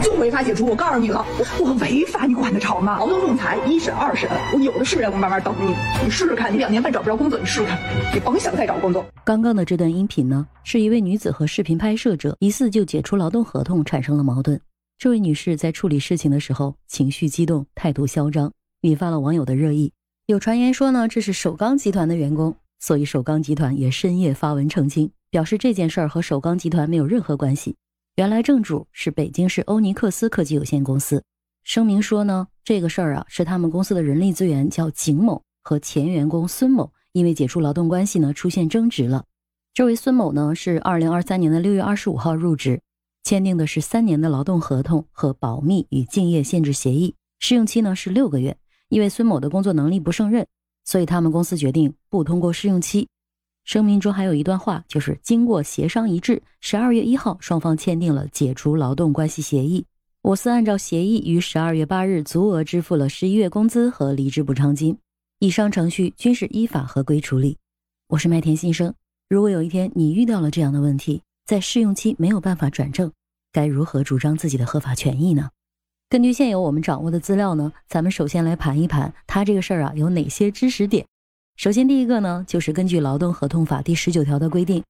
就违法解除。我告诉你了，我我违法，你管得着吗？劳动仲裁一审、二审，我有的是人，我慢慢等你。你试试看，你两年半找不着工作，你试试看，你甭想再找工作。刚刚的这段音频呢，是一位女子和视频拍摄者疑似就解除劳动合同产生了矛盾。这位女士在处理事情的时候情绪激动，态度嚣张，引发了网友的热议。有传言说呢，这是首钢集团的员工，所以首钢集团也深夜发文澄清，表示这件事儿和首钢集团没有任何关系。原来正主是北京市欧尼克斯科技有限公司。声明说呢，这个事儿啊是他们公司的人力资源叫景某和前员工孙某因为解除劳动关系呢出现争执了。这位孙某呢是二零二三年的六月二十五号入职。签订的是三年的劳动合同和保密与竞业限制协议，试用期呢是六个月。因为孙某的工作能力不胜任，所以他们公司决定不通过试用期。声明中还有一段话，就是经过协商一致，十二月一号双方签订了解除劳动关系协议。我司按照协议于十二月八日足额支付了十一月工资和离职补偿金，以上程序均是依法合规处理。我是麦田新生，如果有一天你遇到了这样的问题，在试用期没有办法转正。该如何主张自己的合法权益呢？根据现有我们掌握的资料呢，咱们首先来盘一盘他这个事儿啊有哪些知识点。首先第一个呢，就是根据劳动合同法第十九条的规定，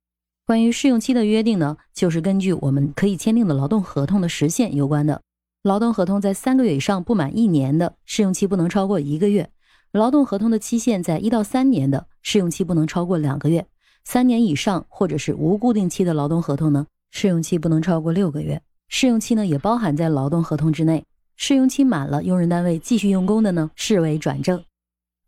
关于试用期的约定呢，就是根据我们可以签订的劳动合同的时限有关的。劳动合同在三个月以上不满一年的试用期不能超过一个月，劳动合同的期限在一到三年的试用期不能超过两个月，三年以上或者是无固定期的劳动合同呢？试用期不能超过六个月，试用期呢也包含在劳动合同之内。试用期满了，用人单位继续用工的呢，视为转正。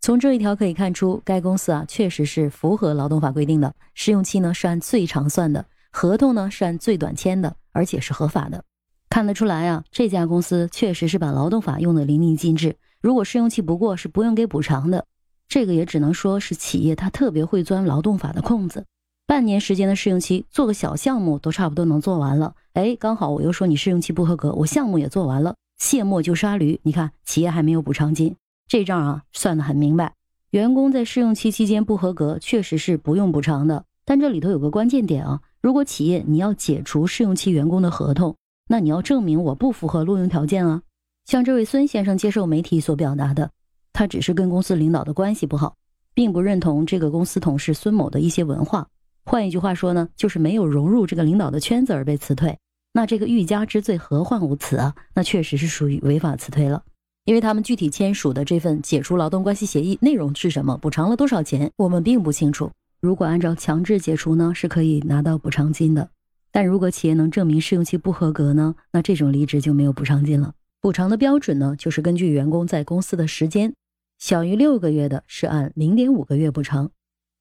从这一条可以看出，该公司啊确实是符合劳动法规定的。试用期呢是按最长算的，合同呢是按最短签的，而且是合法的。看得出来啊，这家公司确实是把劳动法用得淋漓尽致。如果试用期不过，是不用给补偿的。这个也只能说是企业它特别会钻劳动法的空子。半年时间的试用期，做个小项目都差不多能做完了。哎，刚好我又说你试用期不合格，我项目也做完了，卸磨就杀驴。你看，企业还没有补偿金，这账啊算得很明白。员工在试用期期间不合格，确实是不用补偿的。但这里头有个关键点啊，如果企业你要解除试用期员工的合同，那你要证明我不符合录用条件啊。像这位孙先生接受媒体所表达的，他只是跟公司领导的关系不好，并不认同这个公司同事孙某的一些文化。换一句话说呢，就是没有融入这个领导的圈子而被辞退。那这个欲加之罪，何患无辞啊？那确实是属于违法辞退了。因为他们具体签署的这份解除劳动关系协议内容是什么，补偿了多少钱，我们并不清楚。如果按照强制解除呢，是可以拿到补偿金的。但如果企业能证明试用期不合格呢，那这种离职就没有补偿金了。补偿的标准呢，就是根据员工在公司的时间，小于六个月的是按零点五个月补偿，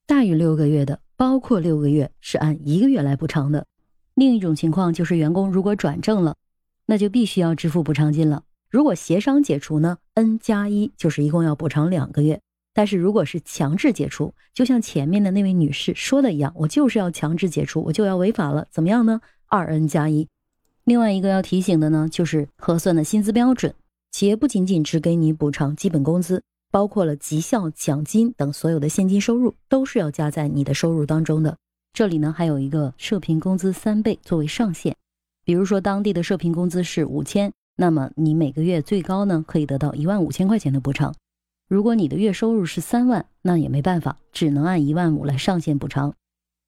大于六个月的。包括六个月是按一个月来补偿的。另一种情况就是员工如果转正了，那就必须要支付补偿金了。如果协商解除呢，n 加一就是一共要补偿两个月。但是如果是强制解除，就像前面的那位女士说的一样，我就是要强制解除，我就要违法了，怎么样呢？二 n 加一。另外一个要提醒的呢，就是核算的薪资标准，企业不仅仅只给你补偿基本工资。包括了绩效奖金等所有的现金收入，都是要加在你的收入当中的。这里呢，还有一个社平工资三倍作为上限。比如说，当地的社平工资是五千，那么你每个月最高呢可以得到一万五千块钱的补偿。如果你的月收入是三万，那也没办法，只能按一万五来上限补偿。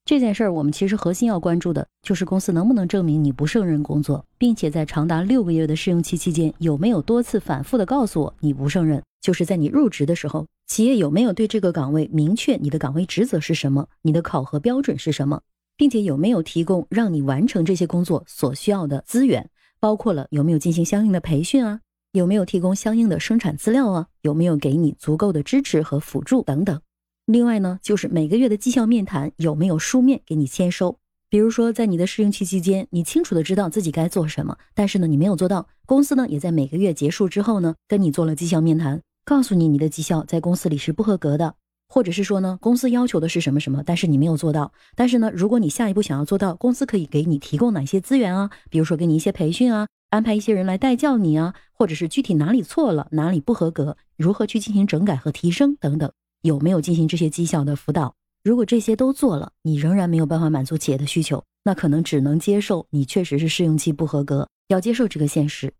这件事儿，我们其实核心要关注的就是公司能不能证明你不胜任工作，并且在长达六个月的试用期期间，有没有多次反复的告诉我你不胜任。就是在你入职的时候，企业有没有对这个岗位明确你的岗位职责是什么，你的考核标准是什么，并且有没有提供让你完成这些工作所需要的资源，包括了有没有进行相应的培训啊，有没有提供相应的生产资料啊，有没有给你足够的支持和辅助等等。另外呢，就是每个月的绩效面谈有没有书面给你签收。比如说，在你的试用期期间，你清楚的知道自己该做什么，但是呢，你没有做到。公司呢，也在每个月结束之后呢，跟你做了绩效面谈，告诉你你的绩效在公司里是不合格的，或者是说呢，公司要求的是什么什么，但是你没有做到。但是呢，如果你下一步想要做到，公司可以给你提供哪些资源啊？比如说给你一些培训啊，安排一些人来代教你啊，或者是具体哪里错了，哪里不合格，如何去进行整改和提升等等。有没有进行这些绩效的辅导？如果这些都做了，你仍然没有办法满足企业的需求，那可能只能接受你确实是试用期不合格，要接受这个现实。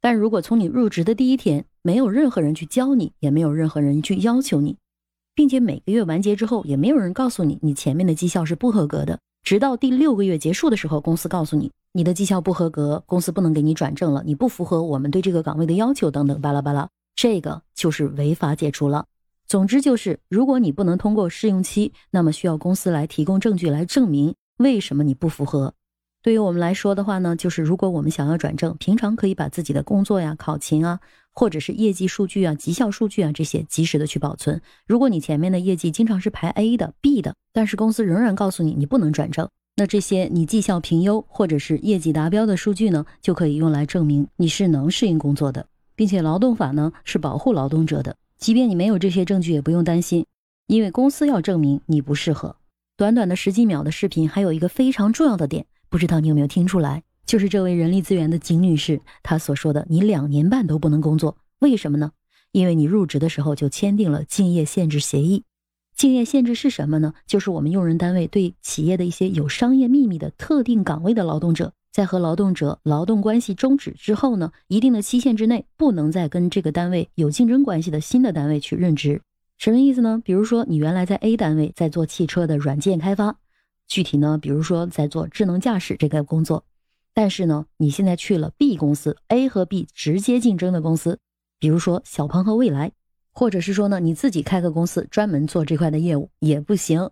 但如果从你入职的第一天，没有任何人去教你，也没有任何人去要求你，并且每个月完结之后，也没有人告诉你你前面的绩效是不合格的，直到第六个月结束的时候，公司告诉你你的绩效不合格，公司不能给你转正了，你不符合我们对这个岗位的要求，等等巴拉巴拉，这个就是违法解除了。总之就是，如果你不能通过试用期，那么需要公司来提供证据来证明为什么你不符合。对于我们来说的话呢，就是如果我们想要转正，平常可以把自己的工作呀、考勤啊，或者是业绩数据啊、绩效数据啊这些及时的去保存。如果你前面的业绩经常是排 A 的、B 的，但是公司仍然告诉你你不能转正，那这些你绩效评优或者是业绩达标的数据呢，就可以用来证明你是能适应工作的，并且劳动法呢是保护劳动者的。即便你没有这些证据，也不用担心，因为公司要证明你不适合。短短的十几秒的视频，还有一个非常重要的点，不知道你有没有听出来？就是这位人力资源的景女士她所说的：“你两年半都不能工作，为什么呢？因为你入职的时候就签订了竞业限制协议。竞业限制是什么呢？就是我们用人单位对企业的一些有商业秘密的特定岗位的劳动者。”在和劳动者劳动关系终止之后呢，一定的期限之内，不能再跟这个单位有竞争关系的新的单位去任职。什么意思呢？比如说，你原来在 A 单位在做汽车的软件开发，具体呢，比如说在做智能驾驶这个工作，但是呢，你现在去了 B 公司，A 和 B 直接竞争的公司，比如说小鹏和蔚来，或者是说呢，你自己开个公司专门做这块的业务也不行，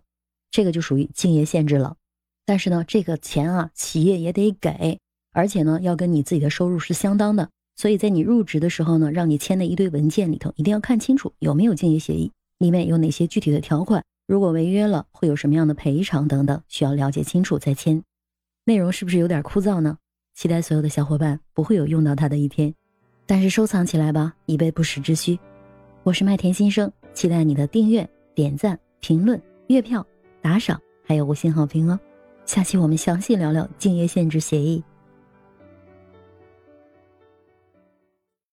这个就属于竞业限制了。但是呢，这个钱啊，企业也得给，而且呢，要跟你自己的收入是相当的。所以在你入职的时候呢，让你签的一堆文件里头，一定要看清楚有没有竞业协议，里面有哪些具体的条款，如果违约了会有什么样的赔偿等等，需要了解清楚再签。内容是不是有点枯燥呢？期待所有的小伙伴不会有用到它的一天，但是收藏起来吧，以备不时之需。我是麦田新生，期待你的订阅、点赞、评论、月票、打赏，还有五星好评哦。下期我们详细聊聊竞业限制协议。